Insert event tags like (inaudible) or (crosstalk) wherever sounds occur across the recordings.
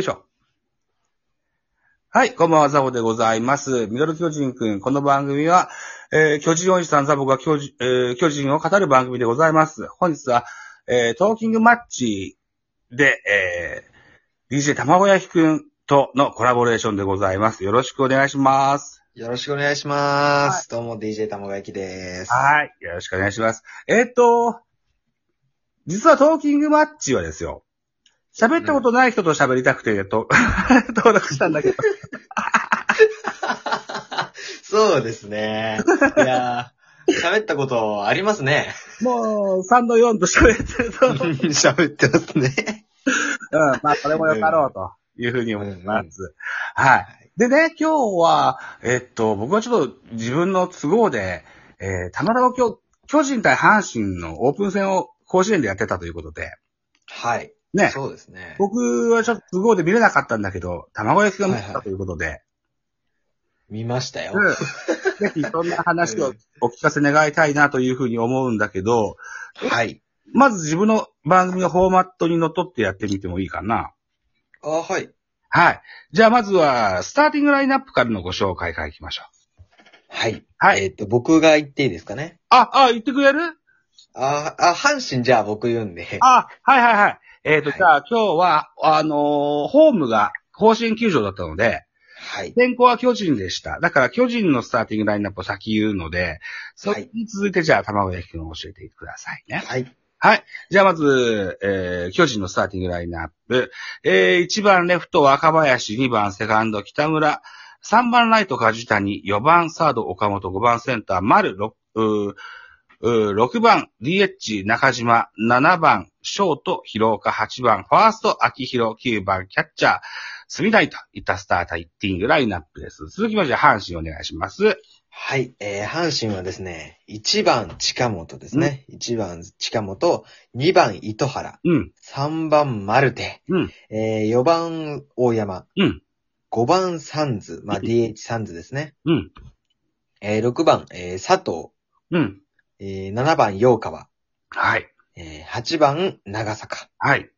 いしょ。はい、こんばんは、ザボでございます。ミドル巨人くん。この番組は、えー、巨人おじさんザボが巨人,、えー巨人を語る番組でございます。本日は、えー、トーキングマッチで、えー、DJ 卵焼きくんとのコラボレーションでございます。よろしくお願いします。よろしくお願いします。どうも DJ たもがやきです。はい、よろしくお願いします。えーっと、実はトーキングマッチはですよ、喋ったことない人と喋りたくて、と、(laughs) 登録したんだけど。(laughs) そうですね。いやー、喋ったことありますね。もう、3の4と喋ってると、うん、喋ってますね。(laughs) まあ、それもよかろうというふうに思います。はい。でね、今日は、えっと、僕はちょっと自分の都合で、えー、たまたま今日、巨人対阪神のオープン戦を甲子園でやってたということで、はい。ね、そうですね。僕はちょっと都合で見れなかったんだけど、卵焼きが見てたということで、見ましたよ。うんぜひそんな話をお聞かせ願いたいなというふうに思うんだけど、はい。まず自分の番組のフォーマットにのっとってやってみてもいいかな。あ、はい。はい。じゃあまずは、スターティングラインナップからのご紹介からいきましょう。はい。はいえっ、と、僕が言っていいですかね？あ、あ、言ってくれる？あ、あ、阪神じゃあ僕言うんで。あ、はいはいはい。えっ、と、はいじゃあ今日は、あのーホームが甲子園球場だったので、はい。天候は巨人でした。だから巨人のスターティングラインナップを先言うので、それに続いてじゃあ卵焼きくんを教えてくださいね。はい。はい。じゃあまず、えー、巨人のスターティングラインナップ。えー、1番レフト若林、2番セカンド北村、3番ライト梶谷、4番サード岡本、5番センター丸、6, うーうー6番 DH 中島、7番ショート広岡、8番ファースト秋広、9番キャッチャー隅台といったスタータイティングラインナップです。続きまして阪神お願いします。はい。えー、阪神はですね、1番近本ですね。1番近本、2番糸原、うん、3番マルテ、うん、えー、4番大山、うん、5番サンズ、まあ、DH サンズですね。うん、えー、6番、えー、佐藤、うん。えー、7番陽川、はい。えー、8番長坂、はい。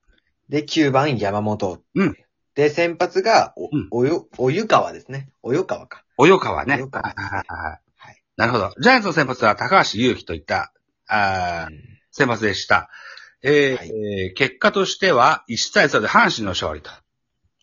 で、9番山本。うんで、先発がお、うんおよ、お湯川ですね。お湯川か。及川ね。及川ですねはいはいはいはい。なるほど。ジャイアンツの先発は高橋祐希といった、あーうん先発でした。えーはいえー結果としては、1対3で阪神の勝利と。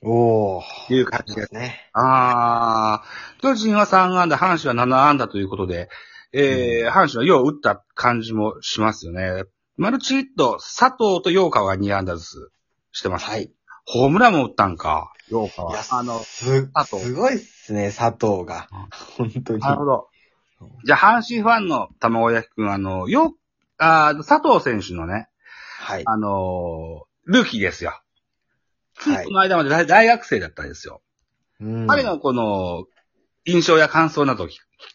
おー。いう感じですね。あー、巨人は3安打、阪神は7安打ということで、えー阪神はよう打った感じもしますよね。マルチヒット、佐藤と陽川が2安打ずつしてます。はい。ホームランも打ったんか、陽川いや、。あの、す、佐藤すごいっすね、佐藤が。本当に。なるほど。じゃあ、阪神ファンの卵焼きくん、あの、よ、あー佐藤選手のね、はい。あのールーキーですよ。ついはいこの間まで大大学生だったんですよ。うん彼のこの、印象や感想など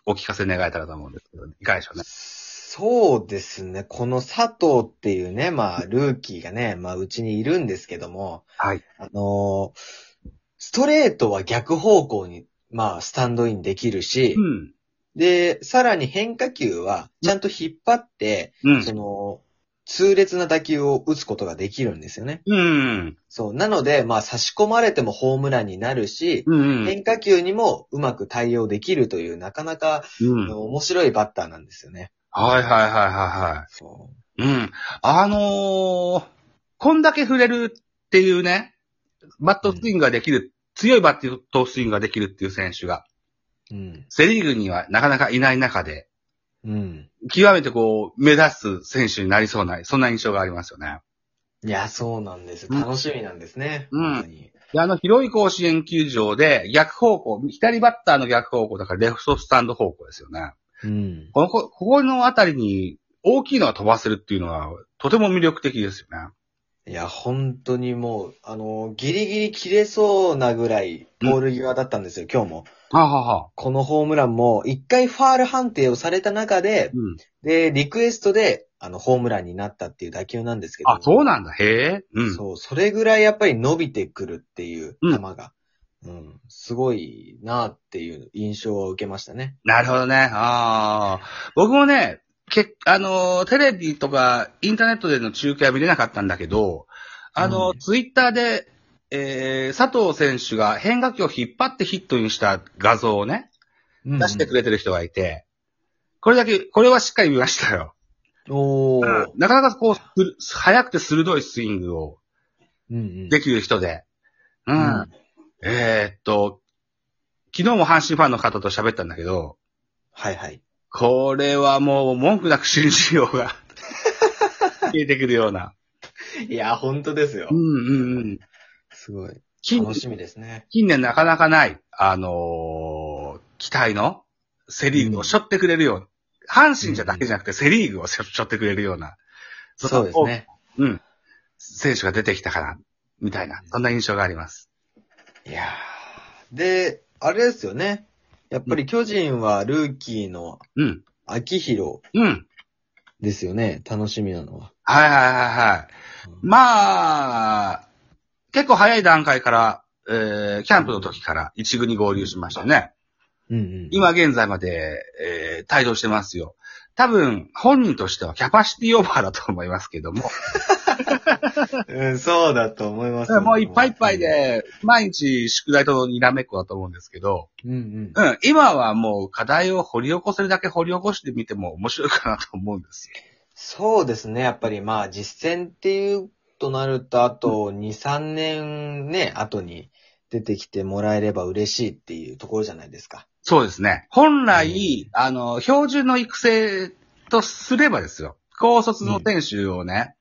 お聞かせ願えたらと思うんですけど、いかがでしょうね。そうですね。この佐藤っていうね、まあ、ルーキーがね、まあ、うちにいるんですけども、はい。あのーストレートは逆方向に、まあ、スタンドインできるし、うん。で、さらに変化球は、ちゃんと引っ張って、うんそ。の、痛烈な打球を打つことができるんですよね。うん。そう。なので、まあ、差し込まれてもホームランになるし、うん。変化球にもうまく対応できるという、なかなか、うん。面白いバッターなんですよね。はいはいはいはいはそい。うん。あのー、こんだけ触れるっていうね、バットスイングができる、強いバットスイングができるっていう選手が、う。うん。セリーグにはなかなかいない中で、うん。極めてこう、目立つ選手になりそうな、そんな印象がありますよね。いや、そうなんです。うん楽しみなんですね。うん本当に。であの広い甲子園球場で逆方向、左バッターの逆方向だからレフトスタンド方向ですよね。うん。この、こここのあたりに大きいのが飛ばせるっていうのはとても魅力的ですよね。いや、本当にもう、あの、ギリギリ切れそうなぐらい、ポール際だったんですよ、今日も。はあ、はあはあ、このホームランも、一回ファール判定をされた中で、うん。で、リクエストで、あの、ホームランになったっていう打球なんですけど。あ、そうなんだ。へえ。うん。そう、それぐらいやっぱり伸びてくるっていううん球が、うん、すごいなっていう印象を受けましたね。なるほどね。ああ。僕もね、け、あのー、テレビとかインターネットでの中継は見れなかったんだけど、あのー、うんツイッターでえー、佐藤選手が変化球を引っ張ってヒットにした画像をね、うん出してくれてる人がいて、これだけ、これはしっかり見ましたよ。おー。なかなかこう、速くて鋭いスイングをうんうん。できる人で、うん。うんえーっと、昨日も阪神ファンの方と喋ったんだけど、はいはい。これはもう文句なく信じようが、(laughs) 消えてくるような。いや、本当ですようんうんうん。すごい。近楽しみですね。近年なかなかない、あのー期待のセリーグを背負ってくれるような、阪神じゃだけじゃなくてセリーグを背負ってくれるような、そうですね。うん。選手が出てきたかな、みたいな、そんな印象があります。いやーで、あれですよね。やっぱり巨人はルーキーのうん。秋広うん。ですよね。楽しみなのは。はいはいはいはい。まあ、結構早い段階から、えー、キャンプの時から一軍に合流しましたね。うんうん。今現在まで、えー、帯同してますよ。多分、本人としてはキャパシティオーバーだと思いますけども、(laughs) うん、そうだと思います。もういっぱいいっぱい。で、毎日宿題とにらめっこだと思うんですけど、うんうん。うん、今はもう課題を掘り起こせるだけ掘り起こしてみても面白いかなと思うんですよ。そうですね。やっぱりまあ実践っていうとなると、あと2、3年ね、後に出てきてもらえれば嬉しいっていうところじゃないですか。そうですね。本来、あの、標準の育成とすればですよ。高卒の選手をね、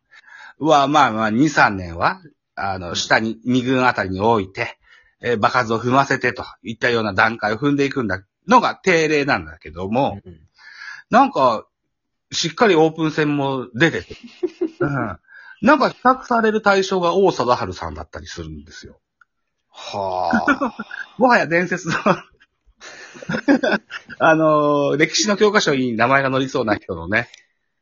は、まあまあ、2、3年は、あの、下に、2軍あたりに置いて、えー、場数を踏ませてといったような段階を踏んでいくんだ、のが定例なんだけども、うんなんか、しっかりオープン戦も出てて、(laughs) うん。なんか比較される対象が王貞治さんだったりするんですよ。はあ。(laughs) もはや伝説の、(laughs) あのー歴史の教科書に名前が載りそうな人のね、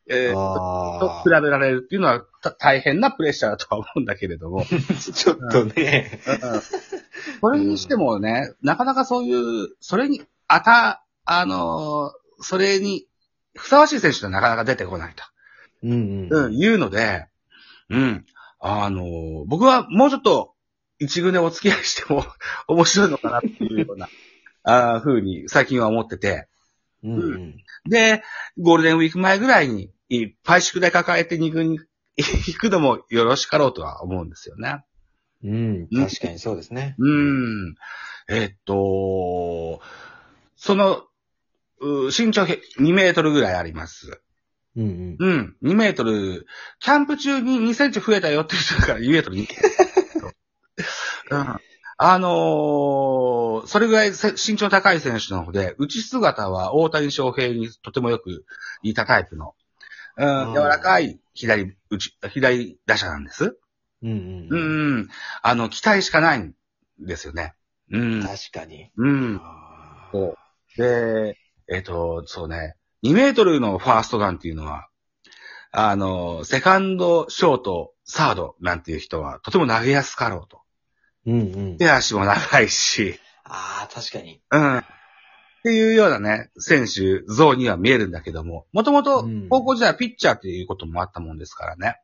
えーとあ比べられるっていうのはた大変なプレッシャーだとは思うんだけれども、あ。(laughs) ちょっとね。それにしてもね、なかなかそういう、それに、あた、あのーそれに、ふさわしい選手がなかなか出てこないと。うんうん、いうので、うん。あのー僕はもうちょっと一軍でお付き合いしても (laughs) 面白いのかなっていうような、(laughs) あーふうに最近は思ってて。うんうん。で、ゴールデンウィーク前ぐらいにいっぱい宿題抱えて二軍に (laughs) 行くのもよろしかろうとは思うんですよね。うん。確かにそうですね。うん。えっと、その、う身長2メートルぐらいあります。うんうん。2メートル、キャンプ中に2センチ増えたよっていう人だから2メートルに。(laughs) うん。あのーそれぐらいせ身長高い選手なので、内姿は大谷翔平にとてもよく似たタイプの、うん、うん柔らかい左、内、左打者なんです。うん。うんううん。ん。あの、期待しかないんですよね。うん。確かに。うん。そう。で、えっ、と、そうね、2メートルのファーストガンっていうのは、あの、セカンド、ショート、サードなんていう人はとても投げやすかろうと。うんうん。手足も長いし、ああ、確かに。うん。っていうようなね、選手像には見えるんだけども、もともとうん高校時代はピッチャーっていうこともあったもんですからね。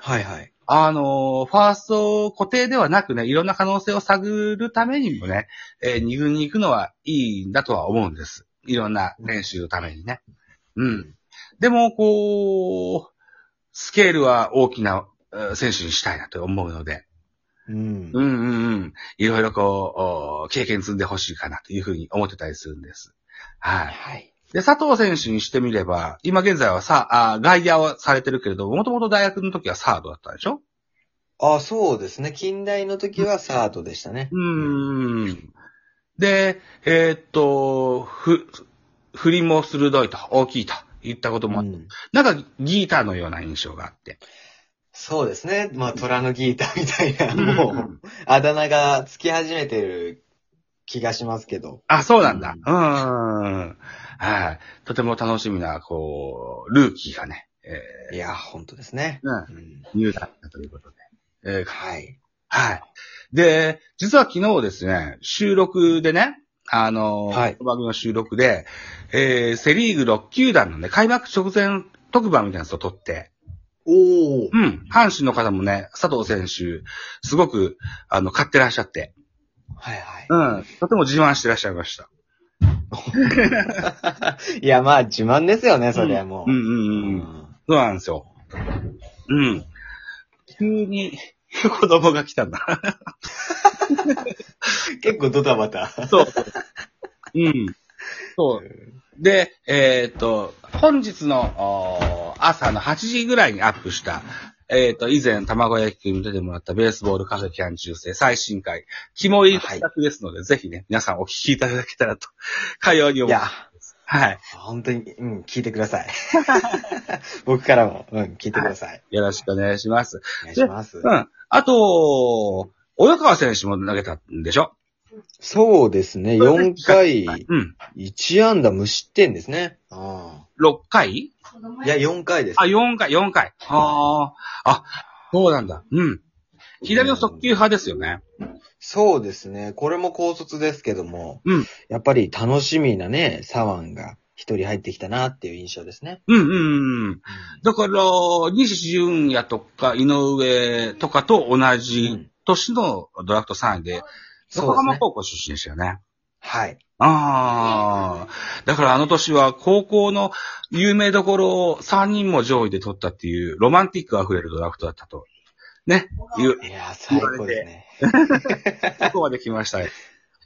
はいはい。あの、ファースト固定ではなくね、いろんな可能性を探るためにもね、えー二軍に行くのはいいんだとは思うんです。いろんな練習のためにね。うん。でも、こう、スケールは大きなえー選手にしたいなと思うので、うん。うんうんうん。いろいろこう、お経験積んでほしいかなというふうに思ってたりするんです。はい。はい。で、佐藤選手にしてみれば、今現在はさ、あ外野はされてるけれども、もともと大学の時はサードだったでしょ？ああ、そうですね。近代の時はサードでしたね。うーん。で、えーっと、ふ、振りも鋭いと、大きいと言ったことも、うんなんかギーターのような印象があって。そうですね。まあ、虎のギーターみたいな、うんもう、あだ名がつき始めてる気がしますけど。あ、そうなんだ。うーん。はい。とても楽しみな、こう、ルーキーがね、えいや、本当ですね。ー、うん、うん入団だということで。えーはい。はい。で、実は昨日ですね、収録でね、あの、はい番組の収録で、えー、セリーグ6球団のね、開幕直前特番みたいなやつを撮って、おー。うん。阪神の方もね、佐藤選手、すごく、あの、買ってらっしゃって、はいはい。うん。とても自慢してらっしゃいました。(laughs) いや、まあ、自慢ですよね、それはもう。うんうんうん。そうなんですよ。うん。急に、子供が来たんだ。(laughs) 結構ドタバタ。そう。うん。そう。で、えっ、と、本日のおー朝の8時ぐらいにアップした、えっ、と、以前、卵焼きに出てもらったベースボールカフェキャン中世最新回、肝入り企画ですので、ぜひね、皆さんお聞きいただけたらと、(laughs) かように思います。、はい。本当に、うん、聞いてください。(laughs) 僕からも、うん、聞いてください。よろしくお願いします。お願いします。うん。あと、及川選手も投げたんでしょ？そうですね、4回、うん。1安打無失点ですね。あ6回？あいや、4回です。あ、4回、4回。ああ。あ、そうなんだ。うん。左の速球派ですよね。そうですね。これも高卒ですけども、うんやっぱり楽しみなね、左腕が一人入ってきたなっていう印象ですね。うんうんうん。だから、西純也とか井上とかと同うじん年のドラフト3位で、横。浜高校出身でしたよね。はい。ああ。だからあの年は高校の有名どころを3人も上位で取ったっていうロマンティック溢れるドラフトだったと。ね。いや、最高ですね。(laughs) ここまで来ました。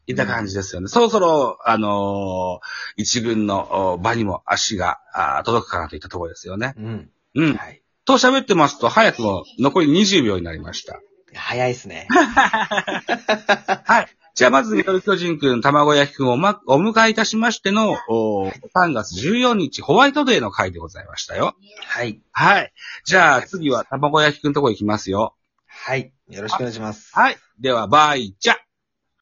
いった感じですよね。そろそろ、あのー一軍のお場にも足が届くかなといったところですよね。うん。うん。はい。と喋ってますと、早くも残り20秒になりました。早いですね。はい。じゃあまず、ミドル巨人くん、卵焼きくんを、ま、お迎えいたしましての、お3月14日、ホワイトデーの回でございましたよ。はい。はい。じゃあ次は卵焼きくんとこ行きますよ。はい。よろしくお願いします。はい。では、バイチャ。